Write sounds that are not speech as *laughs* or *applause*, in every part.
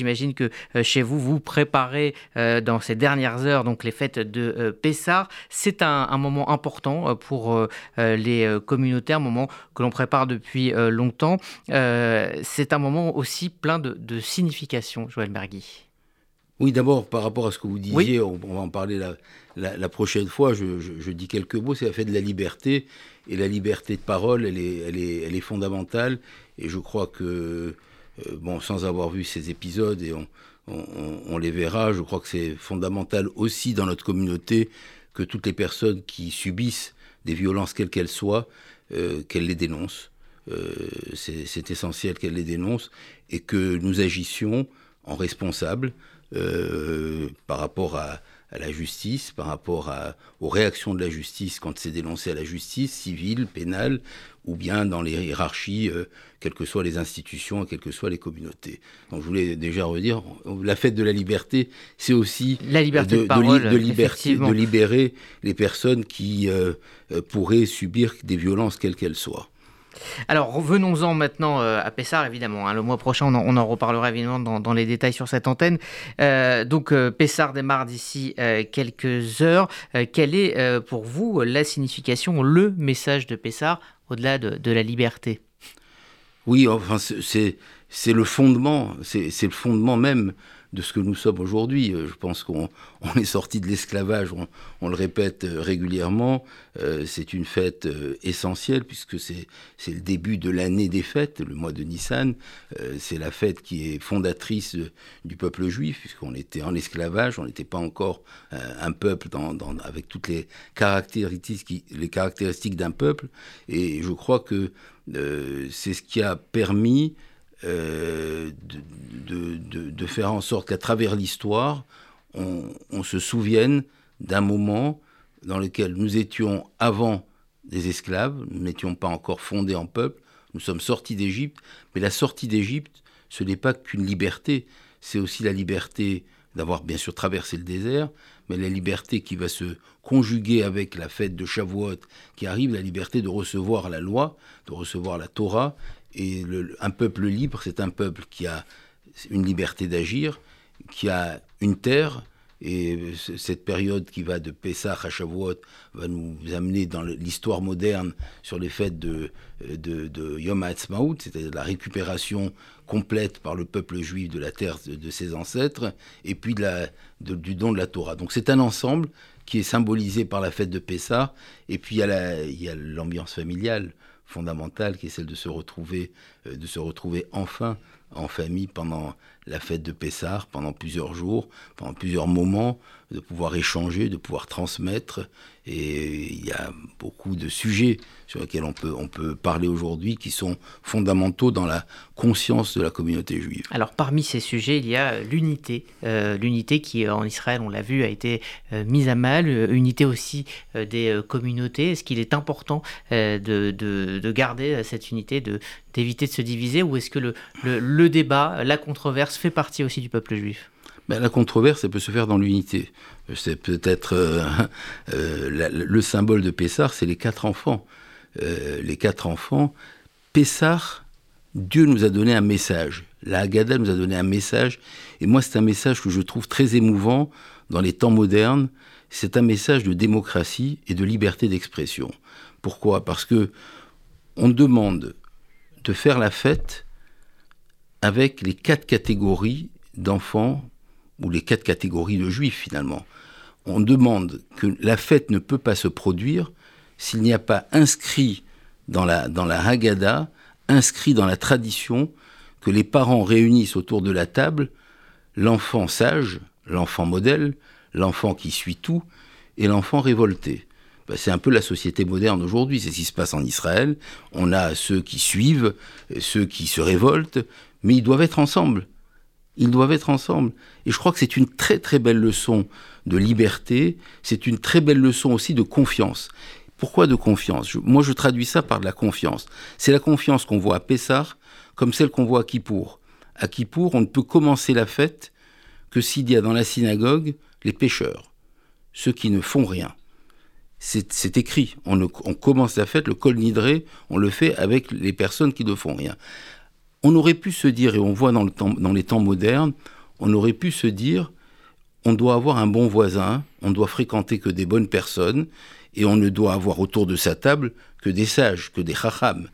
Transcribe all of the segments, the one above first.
J'imagine que euh, chez vous, vous préparez euh, dans ces dernières heures donc les fêtes de euh, Pessard. C'est un, moment important pour les communautaires, un moment que l'on prépare depuis longtemps. c'est un moment aussi plein de, signification, Joël Mergui. Oui, d'abord, par rapport à ce que vous disiez, on, va en parler la, prochaine fois, je, dis quelques mots, c'est la fête de la liberté. Et la liberté de parole, elle est, elle est, elle est fondamentale. Et je crois que euh, bon, sans avoir vu ces épisodes, et on, les verra, je crois que c'est fondamental aussi dans notre communauté que toutes les personnes qui subissent des violences, quelles qu'elles soient, euh, qu'elles les dénoncent. Euh, c'est essentiel qu'elles les dénoncent et que nous agissions en responsables par rapport à, la justice, par rapport aux réactions de la justice quand c'est dénoncé à la justice, civile, pénale, ou bien dans les hiérarchies, euh, quelles que soient les institutions quelles que soient les communautés. Donc je voulais déjà redire, la fête de la liberté, c'est aussi la liberté de, de, liberté, de libérer les personnes qui euh, euh, pourraient subir des violences quelles qu'elles soient. Alors revenons-en maintenant euh, à Pessard, évidemment. Hein. le mois prochain, on en, reparlera évidemment dans, les détails sur cette antenne. Euh, donc euh, Pessard démarre d'ici quelques heures. quelle est pour vous la signification, le message de Pessard au-delà de, la liberté. Oui, enfin c'est le fondement, c'est le fondement même de ce que nous sommes aujourd'hui. Euh, je pense qu'on *laughs* est sorti de l'esclavage, on, le répète euh, régulièrement. Euh, c'est une fête essentielle puisque c'est le début de l'année des fêtes, le mois de Nissan. c'est la fête qui est fondatrice du peuple juif puisqu'on était en esclavage, on n'était pas encore un peuple avec toutes les caractéristiques, les caractéristiques d'un peuple. Et je crois que c'est ce qui a permis euh, de, faire en sorte qu'à travers l'histoire, on, se souvienne d'un moment dans lequel nous étions avant des esclaves, nous n'étions pas encore fondés en peuple, nous sommes sortis d'Égypte, mais la sortie d'Égypte, ce n'est pas qu'une liberté, c'est aussi la liberté d'avoir bien sûr traversé le désert, mais la liberté qui va se conjuguer avec la fête de Shavuot qui arrive, la liberté de recevoir la loi, de recevoir la Torah, et un peuple libre, c'est un peuple qui a une liberté d'agir, qui a une terre, et cette période qui va de Pessah à Shavuot va nous amener dans l'histoire moderne sur les fêtes de, de, Yom HaAtzmaut, c'est-à-dire la récupération complète par le peuple juif de la terre de, ses ancêtres, et puis de la, du don de la Torah. Donc c'est un ensemble qui est symbolisé par la fête de Pessah, et puis il y a l'ambiance familiale fondamentale qui est celle de se retrouver, euh, de se retrouver enfin en famille pendant la fête de Pessard, pendant plusieurs jours, pendant plusieurs moments, de pouvoir échanger, de pouvoir transmettre. Et il y a beaucoup de sujets sur lesquels on peut, on peut parler aujourd'hui qui sont fondamentaux dans la conscience de la communauté juive. Alors parmi ces sujets, il y a l'unité. Euh, l'unité qui en Israël, on l'a vu, a été euh, mise à mal. Euh, unité aussi des communautés. Est-ce qu'il est important de, de, garder cette unité, de, d'éviter de se diviser? Ou est-ce que le, le débat, la controverse fait partie aussi du peuple juif ben, la controverse, elle peut se faire dans l'unité. C'est peut-être euh, euh, le symbole de Pessar, c'est les quatre enfants. Euh, les quatre enfants. Pessar, Dieu nous a donné un message. La Haggadah nous a donné un message. Et moi, c'est un message que je trouve très émouvant dans les temps modernes. C'est un message de démocratie et de liberté d'expression. Pourquoi? Parce que on demande de faire la fête avec les quatre catégories d'enfants ou les quatre catégories de juifs finalement. On demande que la fête ne peut pas se produire s'il n'y a pas inscrit dans la, Haggadah, inscrit dans la tradition, que les parents réunissent autour de la table l'enfant sage, l'enfant modèle, l'enfant qui suit tout, et l'enfant révolté. Ben, c'est un peu la société moderne aujourd'hui, c'est ce qui se passe en Israël. On a ceux qui suivent, ceux qui se révoltent, mais ils doivent être ensemble. Ils doivent être ensemble. Et je crois que c'est une très très belle leçon de liberté, c'est une très belle leçon aussi de confiance. Pourquoi de confiance? Moi je traduis ça par de la confiance. C'est la confiance qu'on voit à Pessah comme celle qu'on voit à Kippour. À Kippour, on ne peut commencer la fête que s'il y a dans la synagogue les pécheurs, ceux qui ne font rien. C'est écrit. On, on, commence la fête, le col nidré, on le fait avec les personnes qui ne font rien on aurait pu se dire, et on voit dans, les temps modernes, on aurait pu se dire, on doit avoir un bon voisin, on doit fréquenter que des bonnes personnes, et on ne doit avoir autour de sa table que des sages, que des chacham.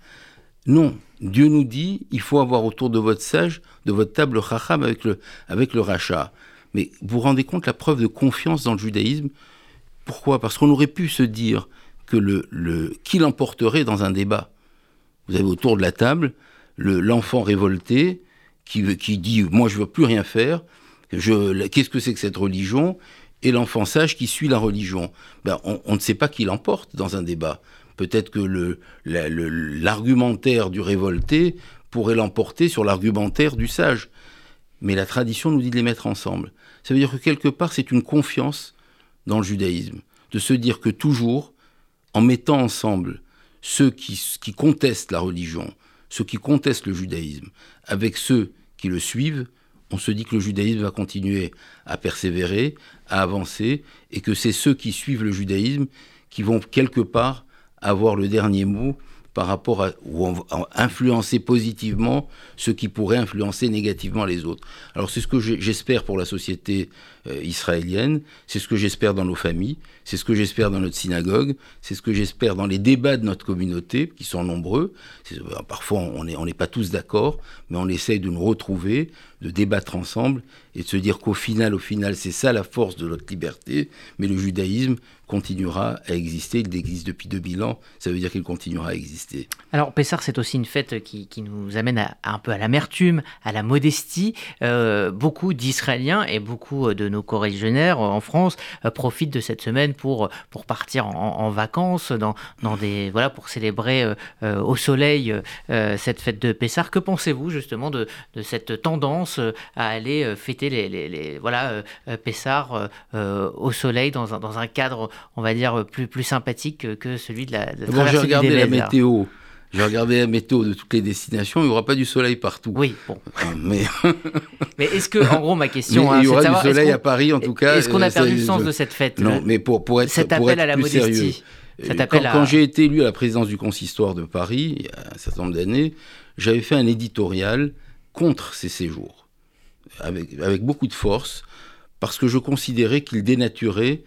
Non, Dieu nous dit, il faut avoir autour de votre sage, de votre table chacham avec le, avec le rachat. Mais vous vous rendez compte la preuve de confiance dans le judaïsme? Pourquoi? Parce qu'on aurait pu se dire que le qui l'emporterait dans un débat. Vous avez autour de la table l'enfant révolté qui, qui dit moi je veux plus rien faire, qu'est-ce que c'est que cette religion? Et l'enfant sage qui suit la religion. Ben, on, ne sait pas qui l'emporte dans un débat. Peut-être que l'argumentaire du révolté pourrait l'emporter sur l'argumentaire du sage. Mais la tradition nous dit de les mettre ensemble. Ça veut dire que quelque part, c'est une confiance dans le judaïsme, de se dire que toujours, en mettant ensemble ceux qui, qui contestent la religion, ceux qui contestent le judaïsme, avec ceux qui le suivent, on se dit que le judaïsme va continuer à persévérer, à avancer, et que c'est ceux qui suivent le judaïsme qui vont quelque part avoir le dernier mot par rapport à ou influencer positivement ceux qui pourraient influencer négativement les autres. Alors c'est ce que j'espère pour la société israélienne, c'est ce que j'espère dans nos familles, c'est ce que j'espère dans notre synagogue, c'est ce que j'espère dans les débats de notre communauté qui sont nombreux. Euh, parfois on n'est pas tous d'accord, mais on essaye de nous retrouver, de débattre ensemble et de se dire qu'au final, au final, c'est ça la force de notre liberté. Mais le judaïsme continuera à exister. Il existe depuis 2000 ans. Ça veut dire qu'il continuera à exister. Alors, Pessar, c'est aussi une fête qui, nous amène un peu à l'amertume, à la modestie. Euh, beaucoup d'Israéliens et beaucoup de nos corrigionnaires en France euh, profitent de cette semaine pour, pour partir en, vacances, dans, dans des, voilà, pour célébrer euh, au soleil cette fête de Pessar. Que pensez-vous justement de, de cette tendance à aller fêter les, les, les voilà, Pessar au soleil dans un, dans un cadre on va dire, plus, plus sympathique que celui de la, de bon, J'ai regardé la météo. J'ai regardé la météo de toutes les destinations, il n'y aura pas du soleil partout. Oui, bon. *laughs* Mais, *laughs* mais est-ce que, en gros, ma question. Hein, il y aura du soleil à Paris, en tout cas. Est-ce qu'on a perdu le sens de cette fête Non, mais pour, pour être, cet appel à la plus modestie. Sérieux, quand, à... quand j'ai été élu à la présidence du consistoire de Paris, il y a un certain nombre d'années, j'avais fait un éditorial contre ces séjours, avec, avec beaucoup de force, parce que je considérais qu'ils dénaturaient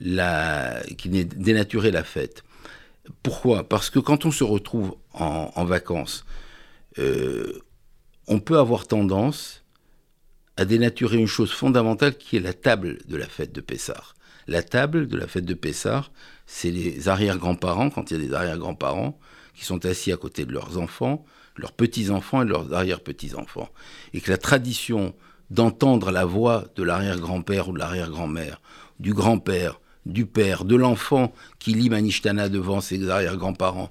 la, qui dénaturer la fête. Pourquoi? Parce que quand on se retrouve en, vacances, euh, on peut avoir tendance à dénaturer une chose fondamentale qui est la table de la fête de Pessard. La table de la fête de Pessard, c'est les arrière-grands-parents, quand il y a des arrière-grands-parents, qui sont assis à côté de leurs enfants, leurs petits-enfants et leurs arrière-petits-enfants. Et que la tradition d'entendre la voix de l'arrière-grand-père ou de l'arrière-grand-mère, du grand-père, du père, de l'enfant qui lit Manishtana devant ses arrière-grands-parents,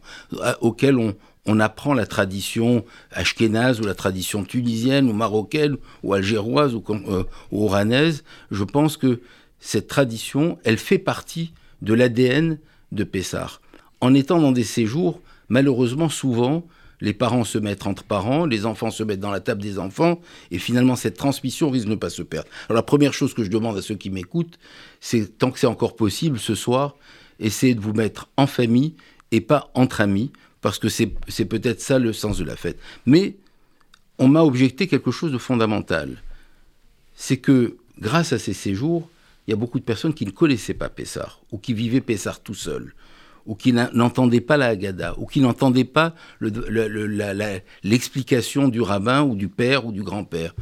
auquel on, on apprend la tradition ashkénaze ou la tradition tunisienne ou marocaine ou algéroise ou, euh, oranaise, je pense que cette tradition, elle fait partie de l'ADN de Pessar. En étant dans des séjours, malheureusement souvent, les parents se mettent entre parents, les enfants se mettent dans la table des enfants, et finalement cette transmission risque de ne pas se perdre. Alors la première chose que je demande à ceux qui m'écoutent, c'est tant que c'est encore possible ce soir, essayez de vous mettre en famille et pas entre amis, parce que c'est peut-être ça le sens de la fête. Mais on m'a objecté quelque chose de fondamental. C'est que grâce à ces séjours, il y a beaucoup de personnes qui ne connaissaient pas Pessar, ou qui vivaient Pessar tout seuls, ou qui n'entendaient pas la Haggadah, ou qui n'entendaient pas l'explication du rabbin ou du père ou du grand-père.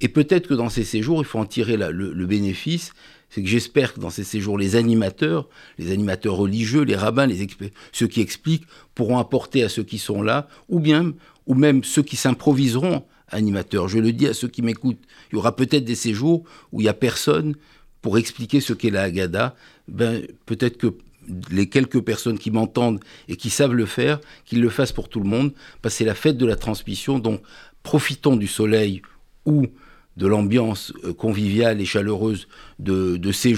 Et peut-être que dans ces séjours, il faut en tirer le, bénéfice, c'est que j'espère que dans ces séjours, les animateurs, les animateurs religieux, les rabbins, les ceux qui expliquent, pourront apporter à ceux qui sont là, ou bien, ou même ceux qui s'improviseront animateurs. Je le dis à ceux qui m'écoutent, il y aura peut-être des séjours où il n'y a personne pour expliquer ce qu'est la Haggadah. Ben, peut-être que les quelques personnes qui m'entendent et qui savent le faire, qu'ils le fassent pour tout le monde, parce que c'est la fête de la transmission, donc profitons du soleil ou de l'ambiance euh, conviviale et chaleureuse de, de ces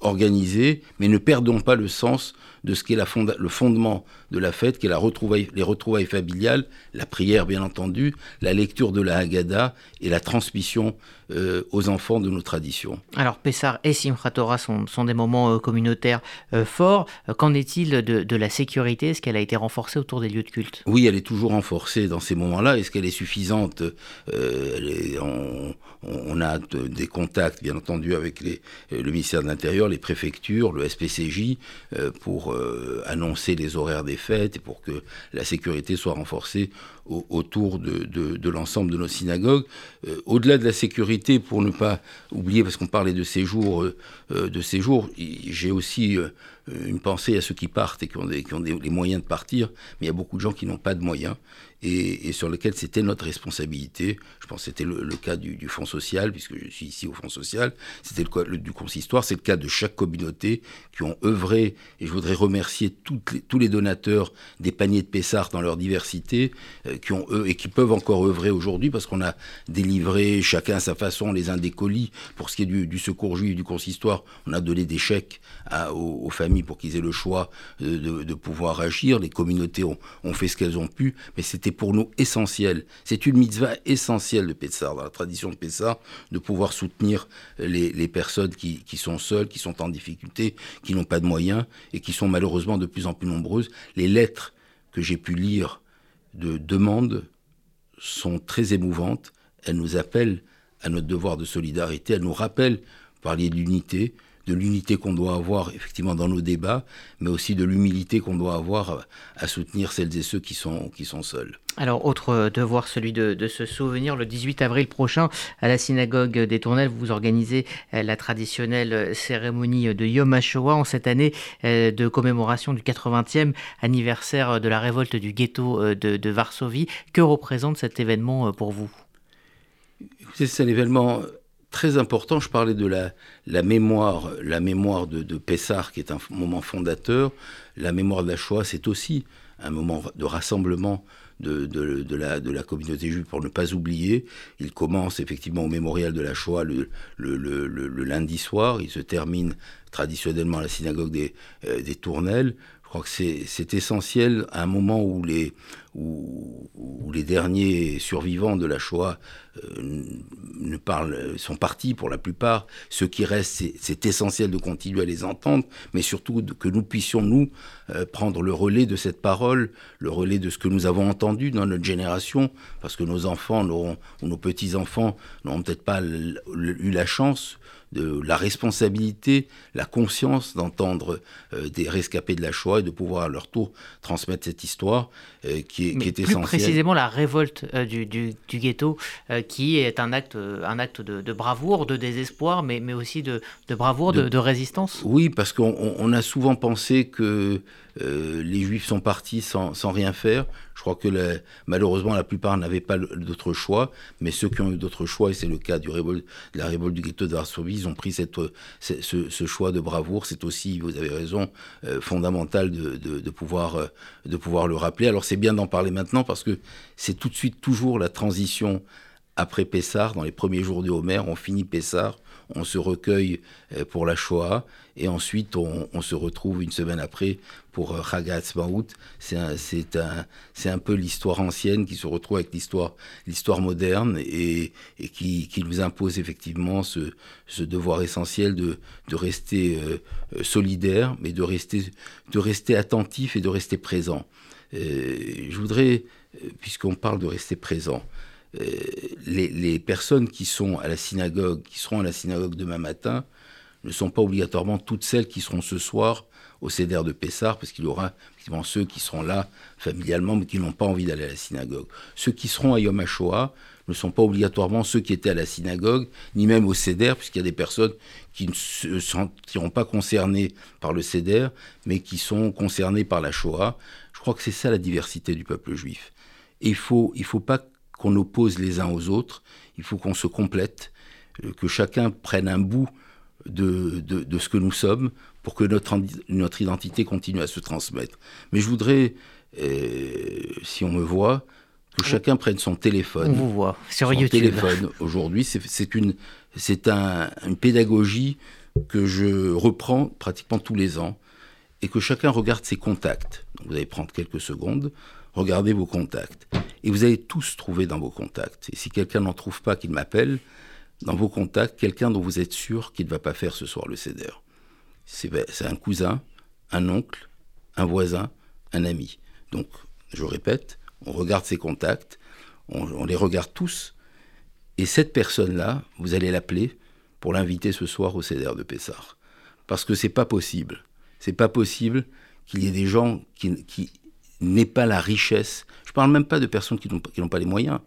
organisés, mais ne perdons pas le sens de ce qui est le fondement de la fête, qui est la retrouvaille, les retrouvailles familiales, la prière bien entendu, la lecture de la Haggadah et la transmission euh, aux enfants de nos traditions. Alors Pessar et Simchat Torah sont, des moments euh, communautaires euh, forts. Qu'en est-il de, la sécurité? Est-ce qu'elle a été renforcée autour des lieux de culte? Oui, elle est toujours renforcée dans ces moments-là. Est-ce qu'elle est suffisante? On, a des contacts, bien entendu, avec le ministère de l'Intérieur, les préfectures, le SPCJ, pour annoncer les horaires des fêtes et pour que la sécurité soit renforcée autour de, l'ensemble de nos synagogues. Euh, au-delà de la sécurité, pour ne pas oublier, parce qu'on parlait de séjour, euh, euh, de séjour, j'ai aussi une pensée à ceux qui partent et qui ont, qui ont les moyens de partir, mais il y a beaucoup de gens qui n'ont pas de moyens et, sur lequel c'était notre responsabilité. Je pense que c'était le, cas du, Fonds social, puisque je suis ici au Fonds social, c'était le cas du consistoire, c'est le cas de chaque communauté qui ont œuvré, et je voudrais remercier tous les donateurs des paniers de Pessard dans leur diversité, euh, qui ont eux et qui peuvent encore œuvrer aujourd'hui, parce qu'on a délivré chacun à sa façon les uns des colis. Pour ce qui est du, secours juif du consistoire, on a donné des chèques aux, familles pour qu'ils aient le choix de, pouvoir agir. Les communautés ont, ont fait ce qu'elles ont pu, mais c'était pour nous essentiel. C'est une mitzvah essentielle de Pessah, dans la tradition de Pessah, de pouvoir soutenir les, personnes qui, sont seules, qui sont en difficulté, qui n'ont pas de moyens et qui sont malheureusement de plus en plus nombreuses. Les lettres que j'ai pu lire de demande sont très émouvantes. Elles nous appellent à notre devoir de solidarité, elles nous rappellent, parler de l'unité, de l'unité qu'on doit avoir effectivement dans nos débats, mais aussi de l'humilité qu'on doit avoir à soutenir celles et ceux qui sont, qui sont seuls. Alors, autre devoir, celui de, se souvenir, le 18 avril prochain, à la synagogue des Tournelles, vous organisez euh, la traditionnelle cérémonie de Yom HaShoah en cette année euh, de commémoration du 80e anniversaire de la révolte du ghetto euh, de, Varsovie. Que représente cet événement pour vous? C'est un événement très important. Je parlais de la, mémoire, la mémoire de, de Pessar, qui est un moment fondateur. La mémoire de la Shoah, c'est aussi un moment de rassemblement de, la, communauté juive pour ne pas oublier. Il commence effectivement au mémorial de la Shoah le, lundi soir. Il se termine traditionnellement à la synagogue des, euh, des Tournelles. Je crois que c'est essentiel à un moment où les, derniers survivants de la Shoah euh, parlent, sont partis pour la plupart. Ce qui reste, c'est essentiel de continuer à les entendre, mais surtout que nous puissions, nous, euh, prendre le relais de cette parole, le relais de ce que nous avons entendu dans notre génération, parce que nos enfants ou nos petits-enfants n'auront peut-être pas eu la chance de la responsabilité, la conscience d'entendre euh, des rescapés de la Shoah et de pouvoir à leur tour transmettre cette histoire euh, qui, est, qui, est, plus précisément la révolte euh, du, du, ghetto, qui est un acte, un acte de, bravoure, de désespoir, mais, mais aussi de, de bravoure, de, de, résistance. Oui, parce qu'on a souvent pensé que les Juifs sont partis sans, sans rien faire. Je crois que malheureusement la plupart n'avaient pas d'autre choix, mais ceux qui ont eu d'autres choix, et c'est le cas de la révolte du ghetto de Varsovie, ils ont pris cette, ce, choix de bravoure. C'est aussi, vous avez raison, euh, fondamental de, de, pouvoir, euh, de pouvoir le rappeler. Alors c'est bien d'en parler maintenant parce que c'est tout de suite toujours la transition après Pessar, dans les premiers jours de Homer, on finit Pessar, on se recueille euh, pour la Shoah, et ensuite on, se retrouve une semaine après pour euh, Chagatz Maout. C'est un, un, peu l'histoire ancienne qui se retrouve avec l'histoire moderne et, qui, nous impose effectivement ce, devoir essentiel de, de rester euh, solidaire, mais de rester, de rester attentif et de rester présent. je voudrais, puisqu'on parle de rester présent, euh, les, personnes qui sont à la synagogue, qui seront à la synagogue demain matin, ne sont pas obligatoirement toutes celles qui seront ce soir au CEDER de Pessard, parce qu'il y aura effectivement ceux qui seront là familialement, mais qui n'ont pas envie d'aller à la synagogue. Ceux qui seront à Yom HaShoah ne sont pas obligatoirement ceux qui étaient à la synagogue, ni même au CEDER, puisqu'il y a des personnes qui ne se sentiront pas concernées par le CEDER, mais qui sont concernées par la Shoah. Je crois que c'est ça la diversité du peuple juif. Et il faut, il faut pas qu'on oppose les uns aux autres, il faut qu'on se complète, euh, que chacun prenne un bout de, de, ce que nous sommes pour que notre, notre identité continue à se transmettre. Mais je voudrais, euh, si on me voit, que chacun prenne son téléphone. On vous voit sur son YouTube. téléphone *laughs* aujourd'hui, c'est une, un, une pédagogie que je reprends pratiquement tous les ans et que chacun regarde ses contacts. vous allez prendre quelques secondes, regardez vos contacts. Et vous allez tous trouver dans vos contacts. Et si quelqu'un n'en trouve pas, qu'il m'appelle, dans vos contacts quelqu'un dont vous êtes sûr qu'il ne va pas faire ce soir le CEDER. C'est un cousin, un oncle, un voisin, un ami. Donc, je répète, on regarde ses contacts, on, les regarde tous, et cette personne-là, vous allez l'appeler pour l'inviter ce soir au CEDER de Pessard. Parce que c'est pas possible. C'est pas possible qu'il y ait des gens qui, qui n'aient pas la richesse. Je parle même pas de personnes qui n'ont pas les moyens.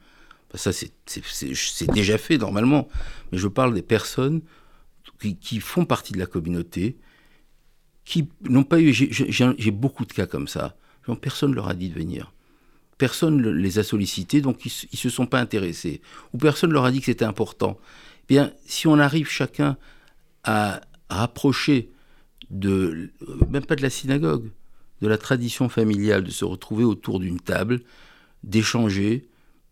Ça, c'est déjà fait normalement. Mais je parle des personnes qui, font partie de la communauté, qui n'ont pas eu. J'ai beaucoup de cas comme ça. Personne ne leur a dit de venir. Personne ne les a sollicités, donc ils ne se sont pas intéressés. Ou personne ne leur a dit que c'était important. Eh bien, si on arrive chacun à rapprocher de, même pas de la synagogue, de la tradition familiale, de se retrouver autour d'une table, d'échanger,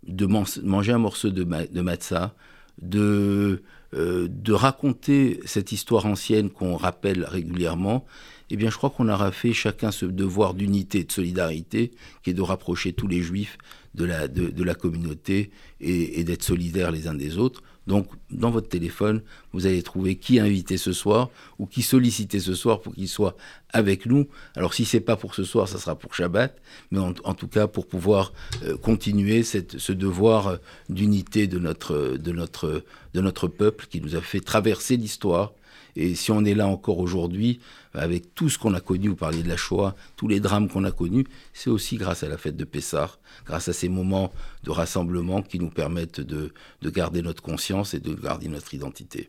de manger un morceau de, de matzah, de, euh, de raconter cette histoire ancienne qu'on rappelle régulièrement, eh bien je crois qu'on aura fait chacun ce devoir d'unité, de solidarité, qui est de rapprocher tous les juifs de la, communauté et d'être solidaires les uns des autres. Donc, dans votre téléphone, vous allez trouver qui inviter ce soir ou qui solliciter ce soir pour qu'il soit avec nous. Alors, si c'est pas pour ce soir, ça sera pour Shabbat, mais en, tout cas pour pouvoir euh, continuer ce devoir euh, d'unité de notre peuple qui nous a fait traverser l'histoire et si on est là encore aujourd'hui, avec tout ce qu'on a connu, vous parliez de la Shoah, tous les drames qu'on a connus, c'est aussi grâce à la fête de Pessah, grâce à ces moments de rassemblement qui nous permettent de, de garder notre conscience et de garder notre identité.